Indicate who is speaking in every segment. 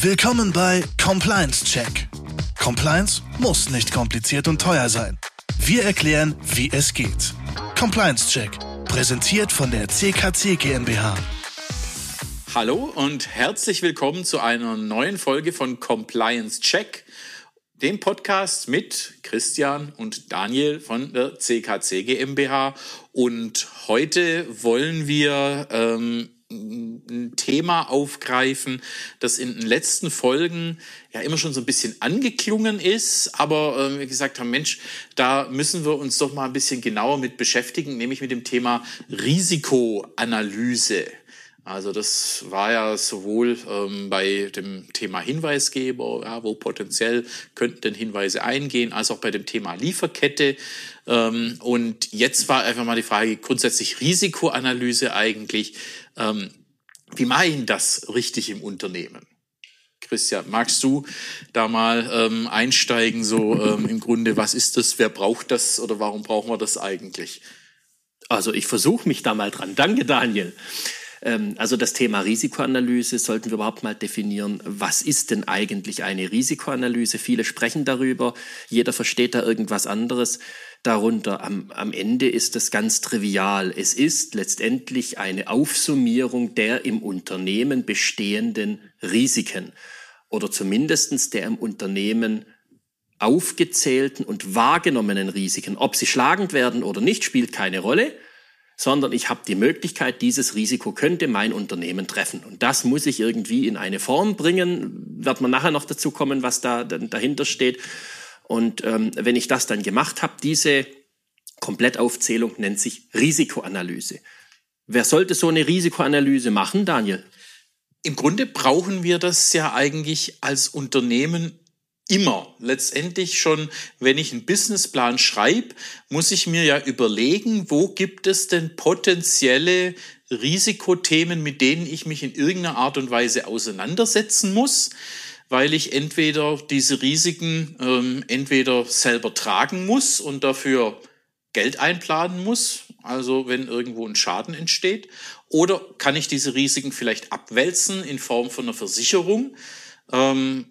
Speaker 1: Willkommen bei Compliance Check. Compliance muss nicht kompliziert und teuer sein. Wir erklären, wie es geht. Compliance Check, präsentiert von der CKC GmbH.
Speaker 2: Hallo und herzlich willkommen zu einer neuen Folge von Compliance Check, dem Podcast mit Christian und Daniel von der CKC GmbH. Und heute wollen wir ähm, ein Thema aufgreifen, das in den letzten Folgen ja immer schon so ein bisschen angeklungen ist, aber äh, wir gesagt haben, Mensch, da müssen wir uns doch mal ein bisschen genauer mit beschäftigen, nämlich mit dem Thema Risikoanalyse. Also das war ja sowohl ähm, bei dem Thema Hinweisgeber, ja, wo potenziell könnten denn Hinweise eingehen, als auch bei dem Thema Lieferkette. Ähm, und jetzt war einfach mal die Frage grundsätzlich Risikoanalyse eigentlich. Ähm, wie mache ich das richtig im Unternehmen? Christian, magst du da mal ähm, einsteigen, so ähm, im Grunde, was ist das, wer braucht das oder warum brauchen wir das eigentlich?
Speaker 3: Also ich versuche mich da mal dran. Danke, Daniel. Ähm, also das Thema Risikoanalyse sollten wir überhaupt mal definieren. Was ist denn eigentlich eine Risikoanalyse? Viele sprechen darüber, jeder versteht da irgendwas anderes darunter. Am, am Ende ist das ganz trivial. Es ist letztendlich eine Aufsummierung der im Unternehmen bestehenden Risiken oder zumindestens der im Unternehmen aufgezählten und wahrgenommenen Risiken. Ob sie schlagend werden oder nicht, spielt keine Rolle sondern ich habe die Möglichkeit, dieses Risiko könnte mein Unternehmen treffen. Und das muss ich irgendwie in eine Form bringen. Wird man nachher noch dazu kommen, was da dahinter steht. Und ähm, wenn ich das dann gemacht habe, diese Komplettaufzählung nennt sich Risikoanalyse. Wer sollte so eine Risikoanalyse machen, Daniel?
Speaker 2: Im Grunde brauchen wir das ja eigentlich als Unternehmen immer. Letztendlich schon, wenn ich einen Businessplan schreibe, muss ich mir ja überlegen, wo gibt es denn potenzielle Risikothemen, mit denen ich mich in irgendeiner Art und Weise auseinandersetzen muss, weil ich entweder diese Risiken ähm, entweder selber tragen muss und dafür Geld einplanen muss, also wenn irgendwo ein Schaden entsteht, oder kann ich diese Risiken vielleicht abwälzen in Form von einer Versicherung, ähm,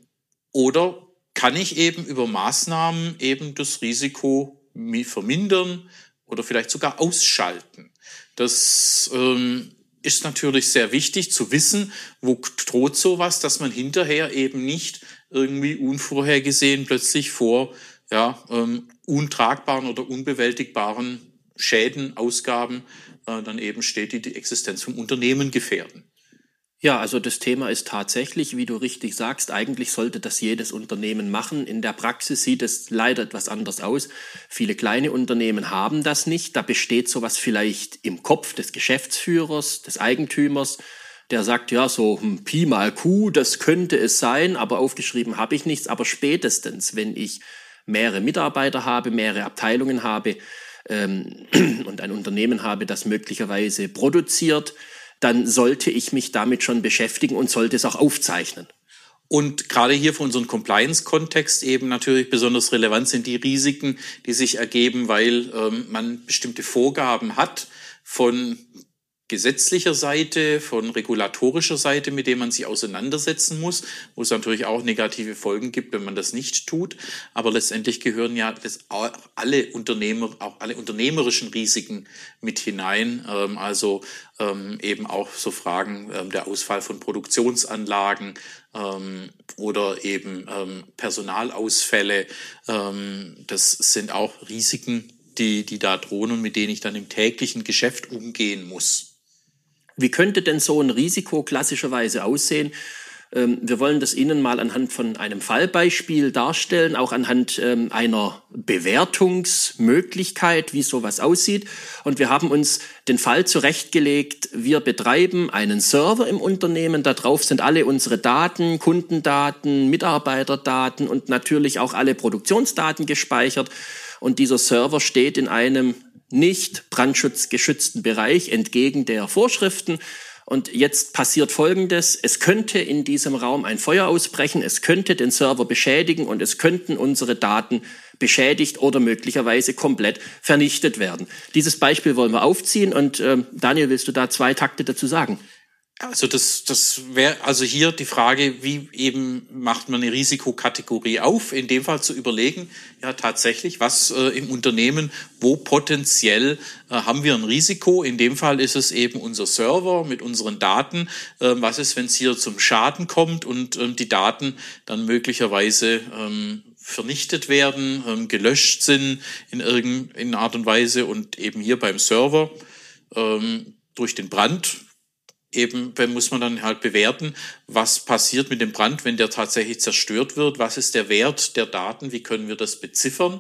Speaker 2: oder kann ich eben über Maßnahmen eben das Risiko vermindern oder vielleicht sogar ausschalten. Das ähm, ist natürlich sehr wichtig zu wissen, wo droht sowas, dass man hinterher eben nicht irgendwie unvorhergesehen plötzlich vor ja, ähm, untragbaren oder unbewältigbaren Schäden, Ausgaben äh, dann eben steht, die die Existenz vom Unternehmen gefährden.
Speaker 3: Ja, also das Thema ist tatsächlich, wie du richtig sagst, eigentlich sollte das jedes Unternehmen machen. In der Praxis sieht es leider etwas anders aus. Viele kleine Unternehmen haben das nicht. Da besteht sowas vielleicht im Kopf des Geschäftsführers, des Eigentümers, der sagt, ja, so hm, Pi mal Q, das könnte es sein, aber aufgeschrieben habe ich nichts. Aber spätestens, wenn ich mehrere Mitarbeiter habe, mehrere Abteilungen habe ähm, und ein Unternehmen habe, das möglicherweise produziert, dann sollte ich mich damit schon beschäftigen und sollte es auch aufzeichnen.
Speaker 2: Und gerade hier für unseren Compliance-Kontext eben natürlich besonders relevant sind die Risiken, die sich ergeben, weil ähm, man bestimmte Vorgaben hat von gesetzlicher Seite, von regulatorischer Seite, mit dem man sich auseinandersetzen muss, wo es natürlich auch negative Folgen gibt, wenn man das nicht tut. Aber letztendlich gehören ja alle Unternehmer, auch alle unternehmerischen Risiken mit hinein. Ähm, also ähm, eben auch so Fragen ähm, der Ausfall von Produktionsanlagen oder eben Personalausfälle. Das sind auch Risiken, die, die da drohen und mit denen ich dann im täglichen Geschäft umgehen muss.
Speaker 3: Wie könnte denn so ein Risiko klassischerweise aussehen? Ähm, wir wollen das Ihnen mal anhand von einem Fallbeispiel darstellen, auch anhand ähm, einer Bewertungsmöglichkeit, wie sowas aussieht. Und wir haben uns den Fall zurechtgelegt, wir betreiben einen Server im Unternehmen, da drauf sind alle unsere Daten, Kundendaten, Mitarbeiterdaten und natürlich auch alle Produktionsdaten gespeichert. Und dieser Server steht in einem nicht brandschutzgeschützten Bereich entgegen der Vorschriften. Und jetzt passiert Folgendes. Es könnte in diesem Raum ein Feuer ausbrechen, es könnte den Server beschädigen und es könnten unsere Daten beschädigt oder möglicherweise komplett vernichtet werden. Dieses Beispiel wollen wir aufziehen und äh, Daniel, willst du da zwei Takte dazu sagen?
Speaker 2: Also das, das wäre also hier die Frage, wie eben macht man eine Risikokategorie auf? In dem Fall zu überlegen, ja tatsächlich, was äh, im Unternehmen, wo potenziell äh, haben wir ein Risiko? In dem Fall ist es eben unser Server mit unseren Daten. Äh, was ist, wenn es hier zum Schaden kommt und ähm, die Daten dann möglicherweise ähm, vernichtet werden, ähm, gelöscht sind in irgendeiner Art und Weise und eben hier beim Server durch den Brand eben muss man dann halt bewerten, was passiert mit dem Brand, wenn der tatsächlich zerstört wird, was ist der Wert der Daten, wie können wir das beziffern.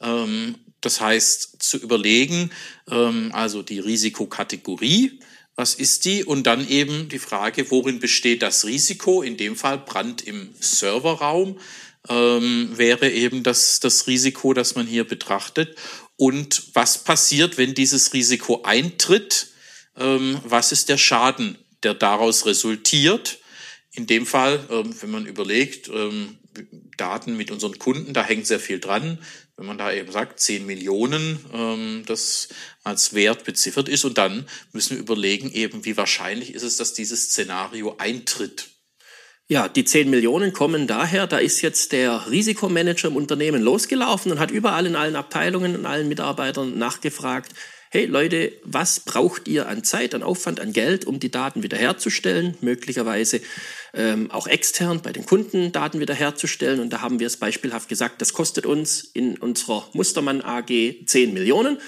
Speaker 2: Ähm, das heißt, zu überlegen, ähm, also die Risikokategorie, was ist die? Und dann eben die Frage, worin besteht das Risiko? In dem Fall Brand im Serverraum ähm, wäre eben das, das Risiko, das man hier betrachtet. Und was passiert, wenn dieses Risiko eintritt? Ähm, was ist der Schaden, der daraus resultiert. In dem Fall, ähm, wenn man überlegt, ähm, Daten mit unseren Kunden, da hängt sehr viel dran. Wenn man da eben sagt, 10 Millionen, das als Wert beziffert ist. Und dann müssen wir überlegen, eben, wie wahrscheinlich ist es, dass dieses Szenario eintritt.
Speaker 3: Ja, die 10 Millionen kommen daher, da ist jetzt der Risikomanager im Unternehmen losgelaufen und hat überall in allen Abteilungen und allen Mitarbeitern nachgefragt, hey Leute, was braucht ihr an Zeit, an Aufwand, an Geld, um die Daten wiederherzustellen, möglicherweise ähm, auch extern bei den Kunden Daten wiederherzustellen. Und da haben wir es beispielhaft gesagt, das kostet uns in unserer Mustermann AG 10 Millionen.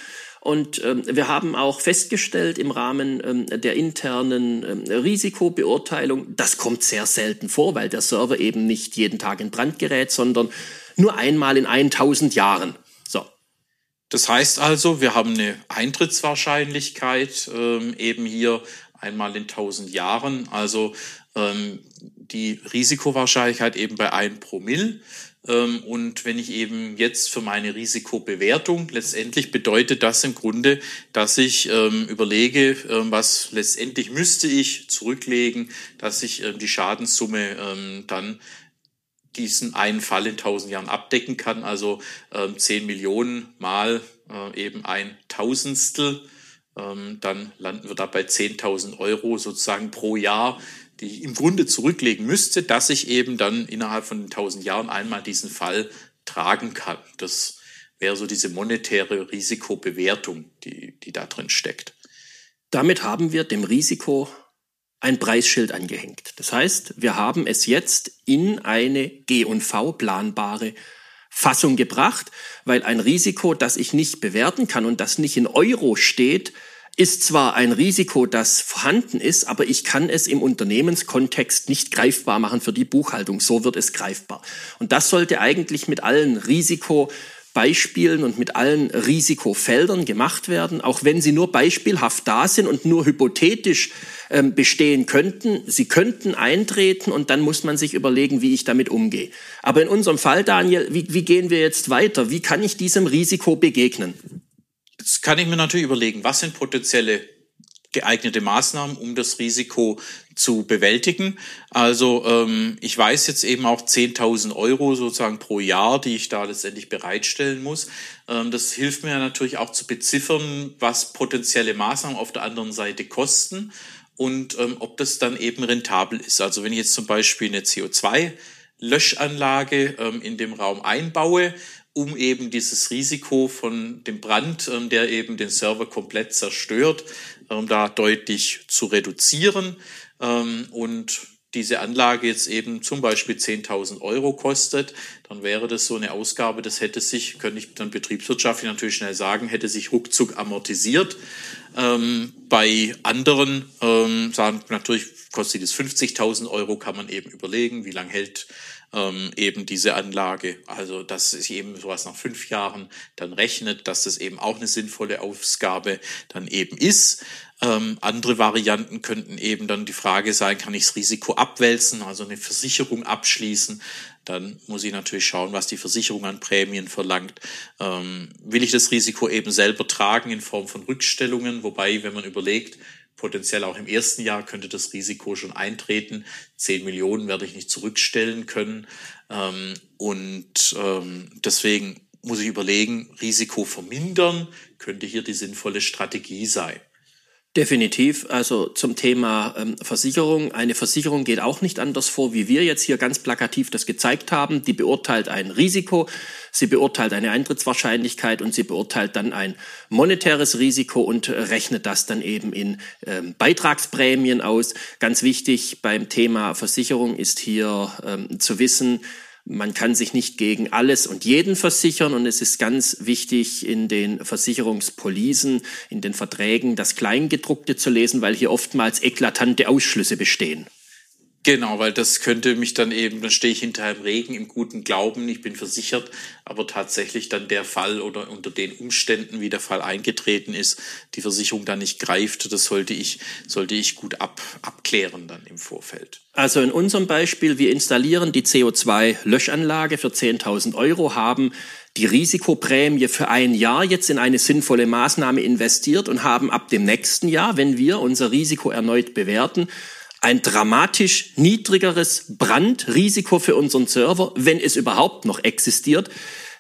Speaker 3: Und ähm, wir haben auch festgestellt im Rahmen ähm, der internen ähm, Risikobeurteilung, das kommt sehr selten vor, weil der Server eben nicht jeden Tag in Brand gerät, sondern nur einmal in 1000 Jahren.
Speaker 2: Das heißt also, wir haben eine Eintrittswahrscheinlichkeit ähm, eben hier einmal in 1000 Jahren, also ähm, die Risikowahrscheinlichkeit eben bei 1 Promille. Ähm, und wenn ich eben jetzt für meine Risikobewertung, letztendlich bedeutet das im Grunde, dass ich ähm, überlege, ähm, was letztendlich müsste ich zurücklegen, dass ich ähm, die Schadenssumme dann diesen einen Fall in 1000 Jahren abdecken kann. Also ähm, 10 Millionen mal äh, eben ein Tausendstel. Ähm, dann landen wir da bei 10.000 Euro sozusagen pro Jahr, die ich im Grunde zurücklegen müsste, dass ich eben dann innerhalb von 1000 Jahren einmal diesen Fall tragen kann. Das wäre so diese monetäre Risikobewertung, die, die da drin steckt.
Speaker 3: Damit haben wir dem Risiko ein Preisschild angehängt. Das heißt, wir haben es jetzt in eine G&V planbare Fassung gebracht, weil ein Risiko, das ich nicht bewerten kann und das nicht in Euro steht, ist zwar ein Risiko, das vorhanden ist, aber ich kann es im Unternehmenskontext nicht greifbar machen für die Buchhaltung. So wird es greifbar. Und das sollte eigentlich mit allen Risiko Beispielen und mit allen Risikofeldern gemacht werden, auch wenn sie nur beispielhaft da sind und nur hypothetisch ähm, bestehen könnten. Sie könnten eintreten und dann muss man sich überlegen, wie ich damit umgehe. Aber in unserem Fall, Daniel, wie, wie gehen wir jetzt weiter? Wie kann ich diesem Risiko begegnen?
Speaker 2: Jetzt kann ich mir natürlich überlegen, was sind potenzielle geeignete Maßnahmen, um das Risiko zu bewältigen. Also ähm, ich weiß jetzt eben auch 10.000 Euro sozusagen pro Jahr, die ich da letztendlich bereitstellen muss. Ähm, das hilft mir natürlich auch zu beziffern, was potenzielle Maßnahmen auf der anderen Seite kosten und ähm, ob das dann eben rentabel ist. Also wenn ich jetzt zum Beispiel eine CO2 Löschanlage ähm, in dem Raum einbaue, um eben dieses Risiko von dem Brand, ähm, der eben den Server komplett zerstört, um da deutlich zu reduzieren. Ähm, und diese Anlage jetzt eben zum Beispiel 10.000 Euro kostet, dann wäre das so eine Ausgabe, das hätte sich, könnte ich dann betriebswirtschaftlich natürlich schnell sagen, hätte sich ruckzuck amortisiert. Ähm, bei anderen ähm, sagen natürlich kostet es 50.000 Euro, kann man eben überlegen, wie lange hält ähm, eben diese Anlage. Also dass sich eben sowas nach fünf Jahren dann rechnet, dass das eben auch eine sinnvolle Ausgabe dann eben ist. Ähm, andere Varianten könnten eben dann die Frage sein, kann ich das Risiko abwälzen, also eine Versicherung abschließen. Dann muss ich natürlich schauen, was die Versicherung an Prämien verlangt. Ähm, will ich das Risiko eben selber tragen in Form von Rückstellungen? Wobei, wenn man überlegt, potenziell auch im ersten Jahr könnte das Risiko schon eintreten. Zehn Millionen werde ich nicht zurückstellen können. Ähm, und ähm, deswegen muss ich überlegen, Risiko vermindern könnte hier die sinnvolle Strategie sein.
Speaker 3: Definitiv. Also zum Thema ähm, Versicherung. Eine Versicherung geht auch nicht anders vor, wie wir jetzt hier ganz plakativ das gezeigt haben. Die beurteilt ein Risiko, sie beurteilt eine Eintrittswahrscheinlichkeit und sie beurteilt dann ein monetäres Risiko und rechnet das dann eben in ähm, Beitragsprämien aus. Ganz wichtig beim Thema Versicherung ist hier ähm, zu wissen, man kann sich nicht gegen alles und jeden versichern und es ist ganz wichtig in den Versicherungspolisen, in den Verträgen das Kleingedruckte zu lesen, weil hier oftmals eklatante Ausschlüsse bestehen.
Speaker 2: Genau, weil das könnte mich dann eben, dann stehe ich hinter einem Regen im guten Glauben, ich bin versichert, aber tatsächlich dann der Fall oder unter den Umständen, wie der Fall eingetreten ist, die Versicherung dann nicht greift, das sollte ich, sollte ich gut ab, abklären dann im Vorfeld.
Speaker 3: Also in unserem Beispiel, wir installieren die CO2-Löschanlage für 10.000 Euro, haben die Risikoprämie für ein Jahr jetzt in eine sinnvolle Maßnahme investiert und haben ab dem nächsten Jahr, wenn wir unser Risiko erneut bewerten, ein dramatisch niedrigeres Brandrisiko für unseren Server, wenn es überhaupt noch existiert.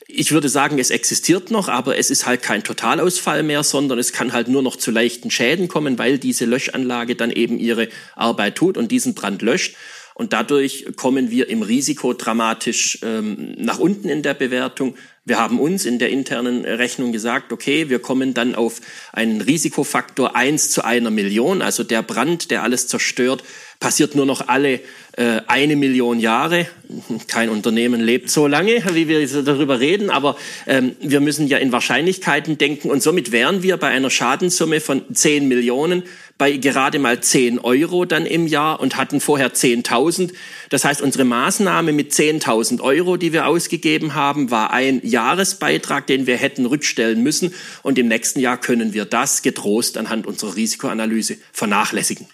Speaker 3: Ich würde sagen, es existiert noch, aber es ist halt kein Totalausfall mehr, sondern es kann halt nur noch zu leichten Schäden kommen, weil diese Löschanlage dann eben ihre Arbeit tut und diesen Brand löscht. Und dadurch kommen wir im Risiko dramatisch ähm, nach unten in der Bewertung. Wir haben uns in der internen Rechnung gesagt, okay, wir kommen dann auf einen Risikofaktor eins zu einer Million. Also der Brand, der alles zerstört, passiert nur noch alle äh, eine Million Jahre. Kein Unternehmen lebt so lange, wie wir darüber reden, aber ähm, wir müssen ja in Wahrscheinlichkeiten denken und somit wären wir bei einer Schadenssumme von 10 Millionen bei gerade mal 10 Euro dann im Jahr und hatten vorher 10.000. Das heißt, unsere Maßnahme mit 10.000 Euro, die wir ausgegeben haben, war ein Jahresbeitrag, den wir hätten rückstellen müssen. Und im nächsten Jahr können wir das getrost anhand unserer Risikoanalyse vernachlässigen.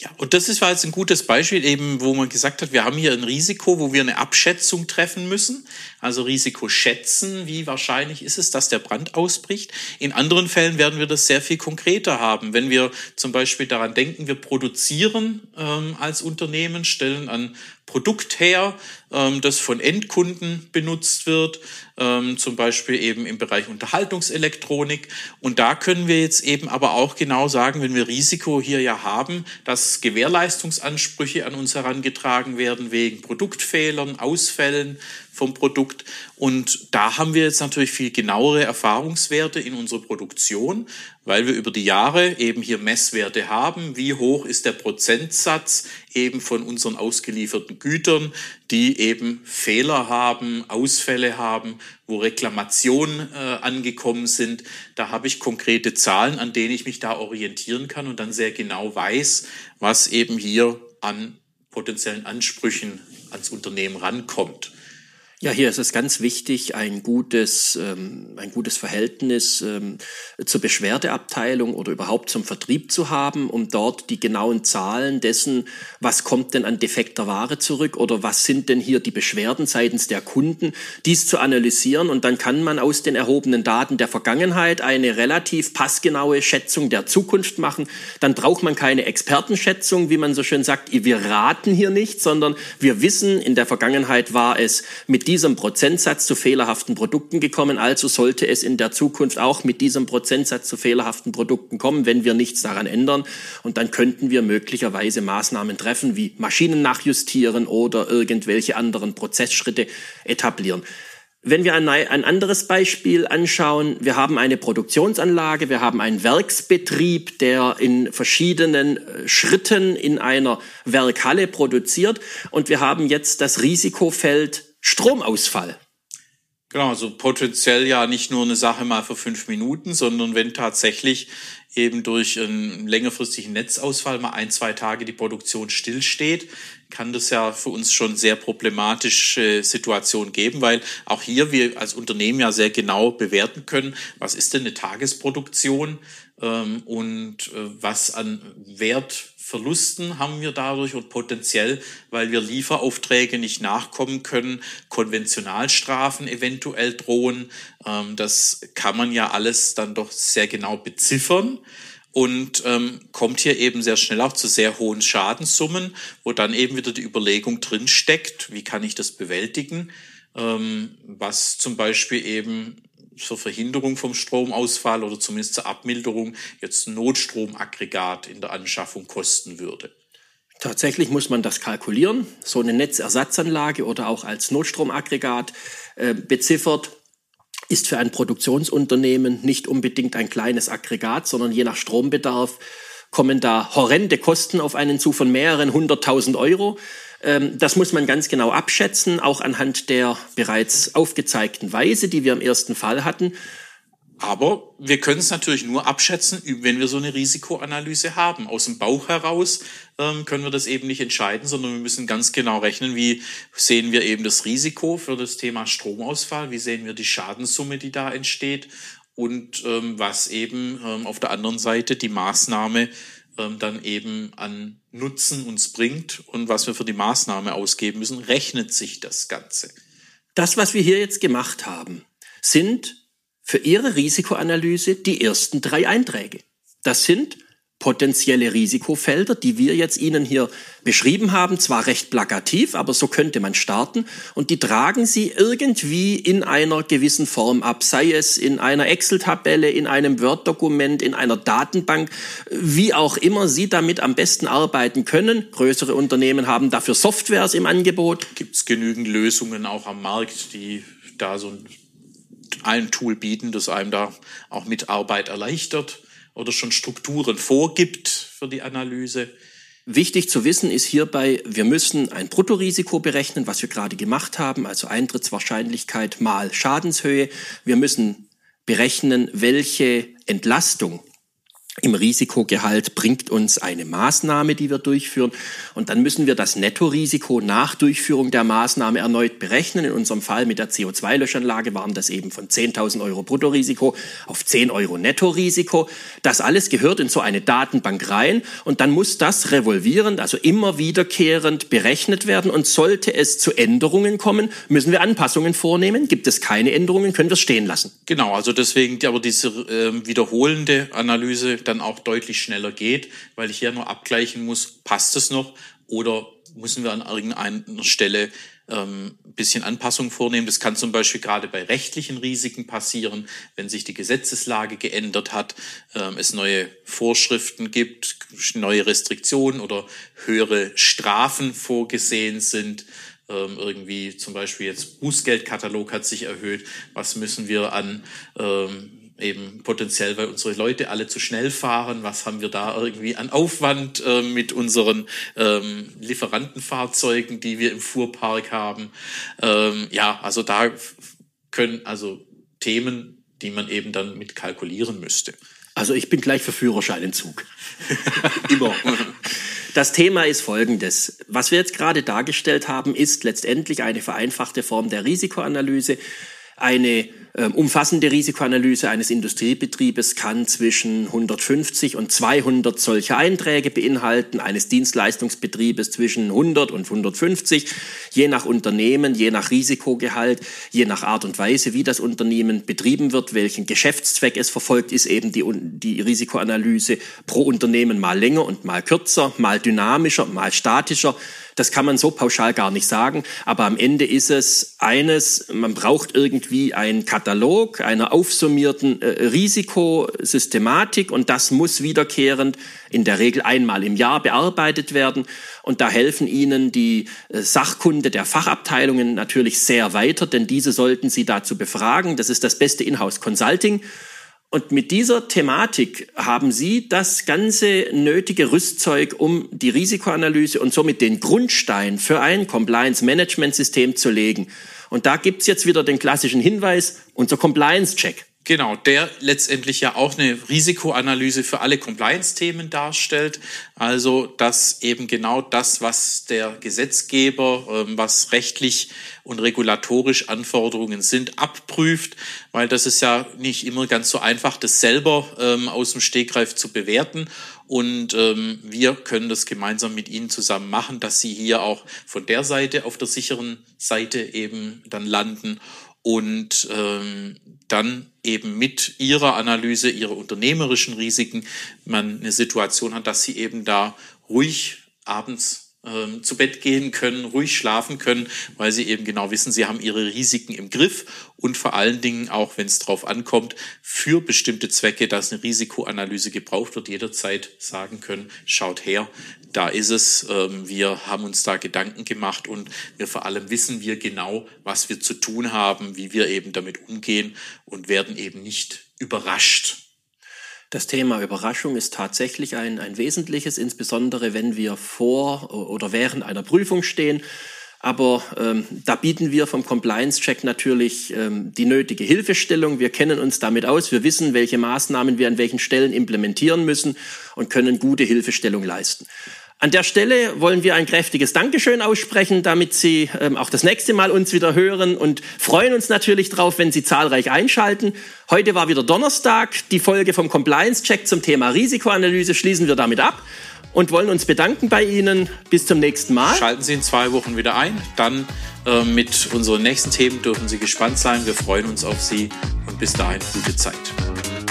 Speaker 2: Ja, und das ist war jetzt ein gutes Beispiel eben, wo man gesagt hat, wir haben hier ein Risiko, wo wir eine Abschätzung treffen müssen. Also Risiko schätzen, wie wahrscheinlich ist es, dass der Brand ausbricht. In anderen Fällen werden wir das sehr viel konkreter haben. Wenn wir zum Beispiel daran denken, wir produzieren ähm, als Unternehmen, stellen an Produkt her, ähm, das von Endkunden benutzt wird, ähm, zum Beispiel eben im Bereich Unterhaltungselektronik. Und da können wir jetzt eben aber auch genau sagen, wenn wir Risiko hier ja haben, dass Gewährleistungsansprüche an uns herangetragen werden wegen Produktfehlern, Ausfällen, vom Produkt. Und da haben wir jetzt natürlich viel genauere Erfahrungswerte in unserer Produktion, weil wir über die Jahre eben hier Messwerte haben. Wie hoch ist der Prozentsatz eben von unseren ausgelieferten Gütern, die eben Fehler haben, Ausfälle haben, wo Reklamationen äh, angekommen sind. Da habe ich konkrete Zahlen, an denen ich mich da orientieren kann und dann sehr genau weiß, was eben hier an potenziellen Ansprüchen ans Unternehmen rankommt.
Speaker 3: Ja, hier ist es ganz wichtig, ein gutes, ähm, ein gutes Verhältnis ähm, zur Beschwerdeabteilung oder überhaupt zum Vertrieb zu haben, um dort die genauen Zahlen dessen, was kommt denn an defekter Ware zurück oder was sind denn hier die Beschwerden seitens der Kunden, dies zu analysieren und dann kann man aus den erhobenen Daten der Vergangenheit eine relativ passgenaue Schätzung der Zukunft machen. Dann braucht man keine Expertenschätzung, wie man so schön sagt, wir raten hier nicht, sondern wir wissen, in der Vergangenheit war es mit diesem Prozentsatz zu fehlerhaften Produkten gekommen, also sollte es in der Zukunft auch mit diesem Prozentsatz zu fehlerhaften Produkten kommen, wenn wir nichts daran ändern. Und dann könnten wir möglicherweise Maßnahmen treffen, wie Maschinen nachjustieren oder irgendwelche anderen Prozessschritte etablieren. Wenn wir ein, anderes Beispiel anschauen, wir haben eine Produktionsanlage, wir haben einen Werksbetrieb, der in verschiedenen äh, Schritten in einer Werkhalle produziert und wir haben jetzt das Risikofeld Stromausfall.
Speaker 2: Genau, also potenziell ja nicht nur eine Sache mal für fünf Minuten, sondern wenn tatsächlich eben durch einen längerfristigen Netzausfall mal ein, zwei Tage die Produktion stillsteht, kann das ja für uns schon sehr problematische Situation geben, weil auch hier wir als Unternehmen ja sehr genau bewerten können, was ist denn eine Tagesproduktion ähm, und äh, was an Wert Verlusten haben wir dadurch und potenziell, weil wir Lieferaufträge nicht nachkommen können, Konventionalstrafen eventuell drohen. Ähm, das kann man ja alles dann doch sehr genau beziffern und ähm, kommt hier eben sehr schnell auch zu sehr hohen Schadenssummen, wo dann eben wieder die Überlegung drin steckt, wie kann ich das bewältigen, ähm, was zum Beispiel eben zur Verhinderung vom Stromausfall oder zumindest zur Abmilderung jetzt ein Notstromaggregat in der Anschaffung kosten würde.
Speaker 3: Tatsächlich muss man das kalkulieren. So eine Netzersatzanlage oder auch als Notstromaggregat äh, beziffert ist für ein Produktionsunternehmen nicht unbedingt ein kleines Aggregat, sondern je nach Strombedarf kommen da horrende Kosten auf einen zu von mehreren hunderttausend Euro. Ähm, das muss man ganz genau abschätzen, auch anhand der bereits aufgezeigten Weise, die wir im ersten Fall hatten.
Speaker 2: Aber wir können es natürlich nur abschätzen, wenn wir so eine Risikoanalyse haben. Aus dem Bauch heraus ähm, können wir das eben nicht entscheiden, sondern wir müssen ganz genau rechnen, wie sehen wir eben das Risiko für das Thema Stromausfall, wie sehen wir die Schadenssumme, die da entsteht und ähm, was eben ähm, auf der anderen Seite die Maßnahme ähm, dann eben an Nutzen uns bringt und was wir für die Maßnahme ausgeben müssen, rechnet sich das Ganze.
Speaker 3: Das, was wir hier jetzt gemacht haben, sind für Ihre Risikoanalyse die ersten drei Einträge. Das sind potenzielle Risikofelder, die wir jetzt Ihnen hier beschrieben haben, zwar recht plakativ, aber so könnte man starten und die tragen Sie irgendwie in einer gewissen Form ab, sei es in einer Excel-Tabelle, in einem Word-Dokument, in einer Datenbank, wie auch immer Sie damit am besten arbeiten können. Größere Unternehmen haben dafür Softwares im Angebot.
Speaker 2: Gibt es genügend Lösungen auch am Markt, die da so ein ein Tool bieten, das einem da auch mit Arbeit erleichtert oder schon Strukturen vorgibt für die Analyse.
Speaker 3: Wichtig zu wissen ist hierbei, wir müssen ein Bruttorisiko berechnen, was wir gerade gemacht haben, also Eintrittswahrscheinlichkeit mal Schadenshöhe. Wir müssen berechnen, welche Entlastung im Risikogehalt bringt uns eine Maßnahme, die wir durchführen. Und dann müssen wir das Nettorisiko nach Durchführung der Maßnahme erneut berechnen. In unserem Fall mit der CO2-Löschanlage waren das eben von 10.000 Euro Bruttorisiko auf 10 Euro Nettorisiko. Das alles gehört in so eine Datenbank rein. Und dann muss das revolvierend, also immer wiederkehrend berechnet werden. Und sollte es zu Änderungen kommen, müssen wir Anpassungen vornehmen. Gibt es keine Änderungen, können wir es stehen lassen.
Speaker 2: Genau, also deswegen aber diese äh, wiederholende Analyse dann auch deutlich schneller geht, weil ich hier nur abgleichen muss, passt es noch oder müssen wir an irgendeiner Stelle ähm, ein bisschen Anpassung vornehmen. Das kann zum Beispiel gerade bei rechtlichen Risiken passieren, wenn sich die Gesetzeslage geändert hat, ähm, es neue Vorschriften gibt, neue Restriktionen oder höhere Strafen vorgesehen sind. Ähm, irgendwie zum Beispiel jetzt Bußgeldkatalog hat sich erhöht. Was müssen wir an ähm, eben potenziell, weil unsere Leute alle zu schnell fahren. Was haben wir da irgendwie an Aufwand äh, mit unseren ähm, Lieferantenfahrzeugen, die wir im Fuhrpark haben? Ähm, ja, also da können also Themen, die man eben dann mit kalkulieren müsste.
Speaker 3: Also ich bin gleich für Führerscheinentzug. Immer. Das Thema ist folgendes. Was wir jetzt gerade dargestellt haben, ist letztendlich eine vereinfachte Form der Risikoanalyse. Eine umfassende Risikoanalyse eines Industriebetriebes kann zwischen 150 und 200 solche Einträge beinhalten, eines Dienstleistungsbetriebes zwischen 100 und 150, je nach Unternehmen, je nach Risikogehalt, je nach Art und Weise, wie das Unternehmen betrieben wird, welchen Geschäftszweck es verfolgt, ist eben die, die Risikoanalyse pro Unternehmen mal länger und mal kürzer, mal dynamischer, mal statischer. Das kann man so pauschal gar nicht sagen, aber am Ende ist es eines, man braucht irgendwie einen Katalog einer aufsummierten äh, Risikosystematik und das muss wiederkehrend in der Regel einmal im Jahr bearbeitet werden und da helfen Ihnen die äh, Sachkunde der Fachabteilungen natürlich sehr weiter, denn diese sollten Sie dazu befragen. Das ist das beste Inhouse Consulting. Und mit dieser Thematik haben Sie das ganze nötige Rüstzeug, um die Risikoanalyse und somit den Grundstein für ein Compliance-Management-System zu legen. Und da gibt's jetzt wieder den klassischen Hinweis, unser Compliance-Check.
Speaker 2: Genau, der letztendlich ja auch eine Risikoanalyse für alle Compliance-Themen darstellt. Also, dass eben genau das, was der Gesetzgeber, ähm, was rechtlich und regulatorisch Anforderungen sind, abprüft, weil das ist ja nicht immer ganz so einfach, das selber ähm, aus dem Stegreif zu bewerten. Und ähm, wir können das gemeinsam mit Ihnen zusammen machen, dass Sie hier auch von der Seite auf der sicheren Seite eben dann landen und ähm, dann eben mit ihrer Analyse, ihrer unternehmerischen Risiken man eine Situation hat, dass sie eben da ruhig abends ähm, zu Bett gehen können, ruhig schlafen können, weil sie eben genau wissen, sie haben ihre Risiken im Griff und vor allen Dingen auch, wenn es drauf ankommt, für bestimmte Zwecke, dass eine Risikoanalyse gebraucht wird, jederzeit sagen können, schaut her, da ist es, ähm, wir haben uns da Gedanken gemacht und wir vor allem wissen wir genau, was wir zu tun haben, wie wir eben damit umgehen und werden eben nicht überrascht
Speaker 3: das Thema Überraschung ist tatsächlich ein, ein wesentliches, insbesondere wenn wir vor oder während einer Prüfung stehen. Aber ähm, da bieten wir vom Compliance-Check natürlich ähm, die nötige Hilfestellung. Wir kennen uns damit aus. Wir wissen, welche Maßnahmen wir an welchen Stellen implementieren müssen und können gute Hilfestellung leisten. An der Stelle wollen wir ein kräftiges Dankeschön aussprechen, damit Sie ähm, auch das nächste Mal uns wieder hören und freuen uns natürlich drauf, wenn Sie zahlreich einschalten. Heute war wieder Donnerstag. Die Folge vom Compliance Check zum Thema Risikoanalyse schließen wir damit ab und wollen uns bedanken bei Ihnen. Bis zum nächsten Mal.
Speaker 2: Schalten Sie in zwei Wochen wieder ein. Dann äh, mit unseren nächsten Themen dürfen Sie gespannt sein. Wir freuen uns auf Sie und bis dahin gute Zeit.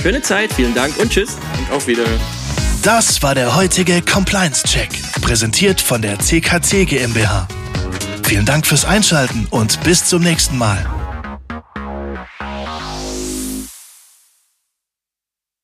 Speaker 3: Schöne Zeit, vielen Dank und tschüss.
Speaker 2: Und auf Wiederhören.
Speaker 1: Das war der heutige Compliance Check, präsentiert von der CKC GmbH. Vielen Dank fürs Einschalten und bis zum nächsten Mal.